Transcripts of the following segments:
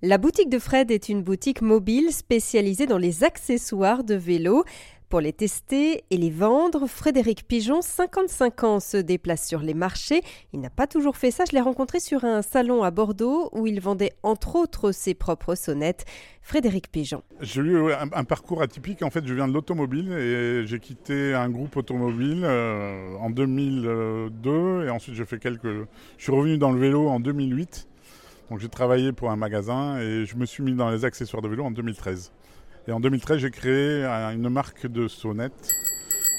La boutique de Fred est une boutique mobile spécialisée dans les accessoires de vélo. Pour les tester et les vendre, Frédéric Pigeon, 55 ans, se déplace sur les marchés. Il n'a pas toujours fait ça. Je l'ai rencontré sur un salon à Bordeaux où il vendait entre autres ses propres sonnettes. Frédéric Pigeon. J'ai eu un, parcours atypique. En fait, je viens de l'automobile et j'ai quitté un groupe automobile euh, en 2002 et ensuite j'ai fait quelques. Je suis revenu dans le vélo en 2008 donc j'ai travaillé pour un magasin et je me suis mis dans les accessoires de vélo en 2013. Et en 2013, j'ai créé une marque de sonnettes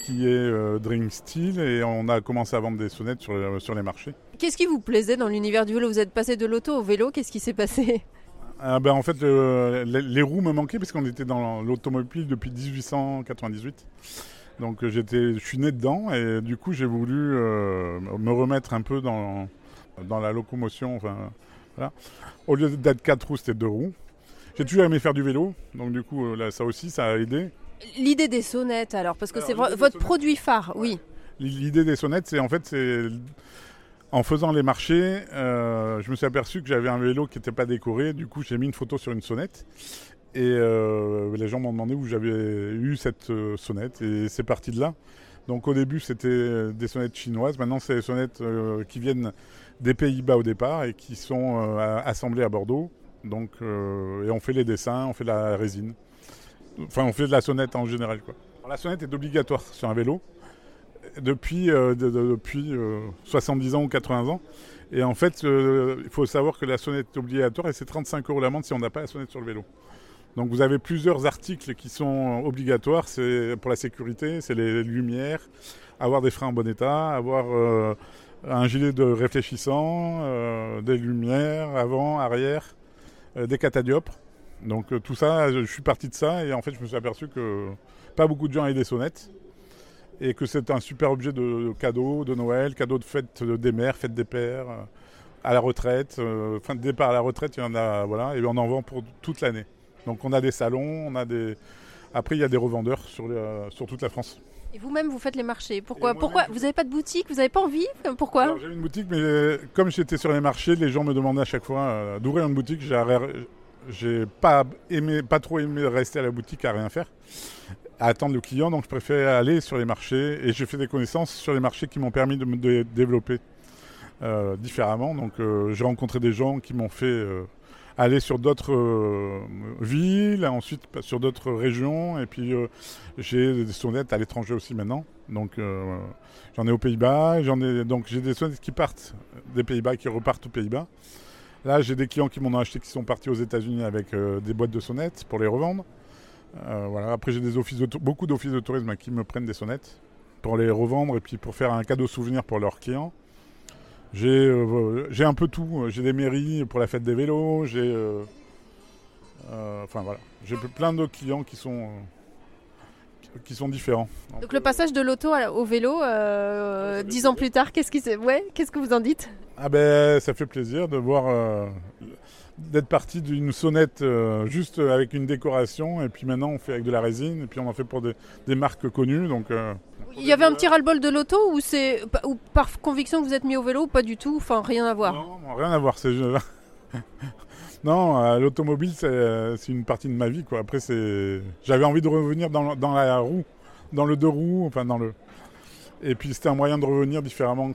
qui est euh, Dream Steel et on a commencé à vendre des sonnettes sur, sur les marchés. Qu'est-ce qui vous plaisait dans l'univers du vélo? Vous êtes passé de l'auto au vélo, qu'est-ce qui s'est passé? Ah ben, En fait, les, roues me manquaient parce qu'on était dans l'automobile depuis 1898. Donc j'étais, je suis né dedans et du coup j'ai voulu euh, me remettre un peu dans, dans la locomotion. Enfin, au lieu d'être quatre roues, c'était deux roues. J'ai toujours aimé faire du vélo, donc du coup, euh, là, ça aussi, ça a aidé. L'idée des sonnettes, alors, parce que c'est votre produit phare, oui. L'idée des sonnettes, c'est en fait, c'est en faisant les marchés, euh, je me suis aperçu que j'avais un vélo qui n'était pas décoré. Du coup, j'ai mis une photo sur une sonnette. Et euh, les gens m'ont demandé où j'avais eu cette sonnette. Et c'est parti de là. Donc au début, c'était des sonnettes chinoises. Maintenant, c'est des sonnettes qui viennent des Pays-Bas au départ et qui sont euh, assemblés à Bordeaux. Euh, et on fait les dessins, on fait la résine. Enfin, on fait de la sonnette en général. La sonnette est obligatoire sur un vélo depuis, euh, depuis 70 ans ou 80 ans. Et en fait, il faut savoir que la sonnette est obligatoire et c'est 35 euros l'amende si on n'a pas la sonnette sur le vélo. Donc vous avez plusieurs articles qui sont obligatoires. C'est pour la sécurité, c'est les lumières, avoir des freins en bon état, avoir un gilet de réfléchissant, euh, des lumières avant, arrière, euh, des catadiopes. Donc euh, tout ça, je suis parti de ça et en fait je me suis aperçu que pas beaucoup de gens avaient des sonnettes et que c'est un super objet de cadeau de Noël, cadeau de fête des mères, fête des pères, à la retraite, fin de départ à la retraite, il y en a, voilà, et on en vend pour toute l'année. Donc on a des salons, on a des, après il y a des revendeurs sur, sur toute la France. Et vous-même, vous faites les marchés. Pourquoi Pourquoi Vous n'avez pas de boutique? Vous n'avez pas envie? Pourquoi? J'ai une boutique, mais comme j'étais sur les marchés, les gens me demandaient à chaque fois euh, d'ouvrir une boutique. J'ai pas aimé, pas trop aimé rester à la boutique à rien faire, à attendre le client. Donc je préfère aller sur les marchés et j'ai fait des connaissances sur les marchés qui m'ont permis de me développer euh, différemment. Donc euh, j'ai rencontré des gens qui m'ont fait aller sur d'autres euh, villes, ensuite sur d'autres régions, et puis euh, j'ai des sonnettes à l'étranger aussi maintenant. Donc euh, j'en ai aux Pays-Bas, j'en ai donc j'ai des sonnettes qui partent des Pays-Bas, qui repartent aux Pays-Bas. Là, j'ai des clients qui m'ont acheté, qui sont partis aux États-Unis avec des boîtes de sonnettes pour les revendre. voilà. Après, j'ai des offices beaucoup d'offices de tourisme qui me prennent des sonnettes pour les revendre et puis pour faire un cadeau souvenir pour leurs clients. Euh, j'ai un peu tout. J'ai des mairies pour la fête des vélos. J'ai. Euh, euh, enfin voilà. J'ai plein d'autres clients qui sont. qui sont différents. Donc le passage de l'auto au vélo, dix ans plus tard, qu'est-ce qui ouais, qu'est-ce que vous en dites? Ah ben ça fait plaisir de voir d'être parti d'une sonnette juste avec une décoration et puis maintenant on fait avec de la résine et puis on en fait pour des, des marques connues donc il y avait un petit ras-le-bol de l'auto ou c'est ou par conviction que vous êtes mis au vélo ou pas du tout Enfin, rien à voir? Non, rien à voir. C'est non, euh, l'automobile c'est une partie de ma vie quoi. Après c'est, j'avais envie de revenir dans, dans, la roue, dans le deux roues, enfin dans le. Et puis c'était un moyen de revenir différemment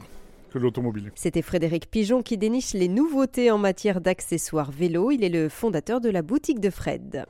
C'était Frédéric Pigeon qui déniche les nouveautés en matière d'accessoires vélo. Il est le fondateur de la boutique de Fred.